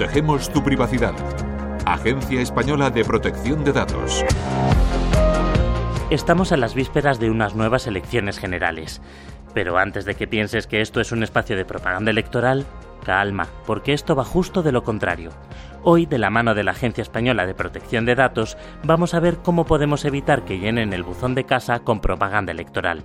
Protegemos tu privacidad. Agencia Española de Protección de Datos. Estamos a las vísperas de unas nuevas elecciones generales. Pero antes de que pienses que esto es un espacio de propaganda electoral, calma, porque esto va justo de lo contrario. Hoy, de la mano de la Agencia Española de Protección de Datos, vamos a ver cómo podemos evitar que llenen el buzón de casa con propaganda electoral.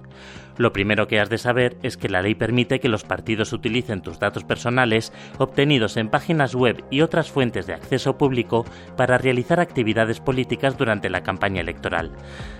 Lo primero que has de saber es que la ley permite que los partidos utilicen tus datos personales obtenidos en páginas web y otras fuentes de acceso público para realizar actividades políticas durante la campaña electoral.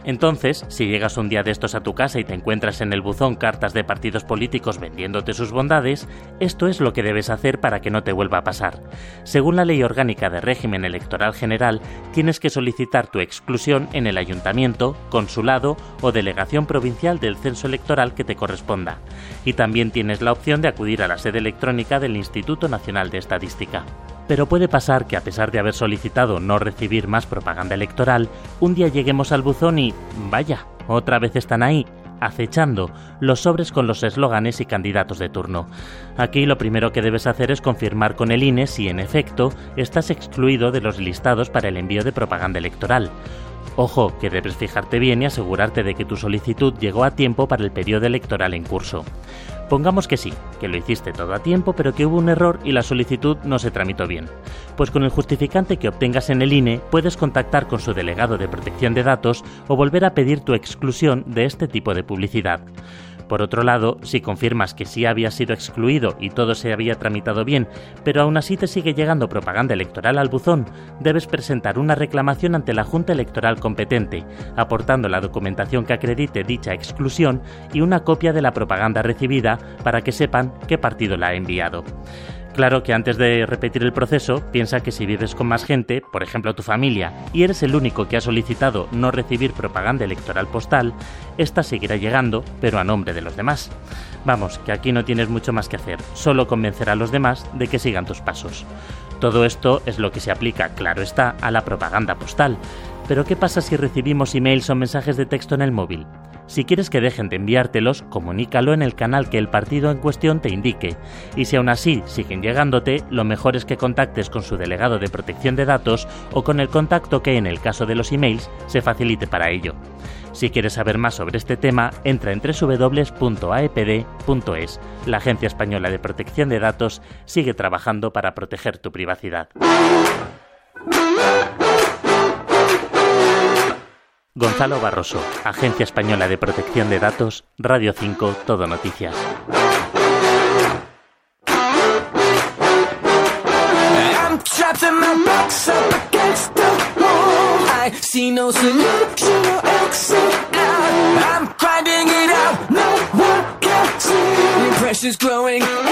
Entonces, si llegas un día de estos a tu casa y te encuentras en el buzón cartas de partidos políticos vendiéndote sus bondades, esto es lo que debes hacer para que no te vuelva a pasar. Según la Ley Orgánica de Régimen Electoral General, tienes que solicitar tu exclusión en el ayuntamiento, consulado o delegación provincial del censo electoral que te corresponda. Y también tienes la opción de acudir a la sede electrónica del Instituto Nacional de Estadística. Pero puede pasar que a pesar de haber solicitado no recibir más propaganda electoral, un día lleguemos al buzón y, vaya, otra vez están ahí, acechando los sobres con los eslóganes y candidatos de turno. Aquí lo primero que debes hacer es confirmar con el INE si en efecto estás excluido de los listados para el envío de propaganda electoral. Ojo, que debes fijarte bien y asegurarte de que tu solicitud llegó a tiempo para el periodo electoral en curso. Pongamos que sí, que lo hiciste todo a tiempo, pero que hubo un error y la solicitud no se tramitó bien. Pues con el justificante que obtengas en el INE puedes contactar con su delegado de protección de datos o volver a pedir tu exclusión de este tipo de publicidad. Por otro lado, si confirmas que sí había sido excluido y todo se había tramitado bien, pero aún así te sigue llegando propaganda electoral al buzón, debes presentar una reclamación ante la Junta Electoral competente, aportando la documentación que acredite dicha exclusión y una copia de la propaganda recibida para que sepan qué partido la ha enviado. Claro que antes de repetir el proceso, piensa que si vives con más gente, por ejemplo tu familia, y eres el único que ha solicitado no recibir propaganda electoral postal, esta seguirá llegando, pero a nombre de los demás. Vamos, que aquí no tienes mucho más que hacer, solo convencer a los demás de que sigan tus pasos. Todo esto es lo que se aplica, claro está, a la propaganda postal. Pero ¿qué pasa si recibimos emails o mensajes de texto en el móvil? Si quieres que dejen de enviártelos, comunícalo en el canal que el partido en cuestión te indique. Y si aún así siguen llegándote, lo mejor es que contactes con su delegado de protección de datos o con el contacto que en el caso de los emails se facilite para ello. Si quieres saber más sobre este tema, entra en www.aepd.es. La Agencia Española de Protección de Datos sigue trabajando para proteger tu privacidad. Gonzalo Barroso, Agencia Española de Protección de Datos, Radio 5, Todo Noticias. growing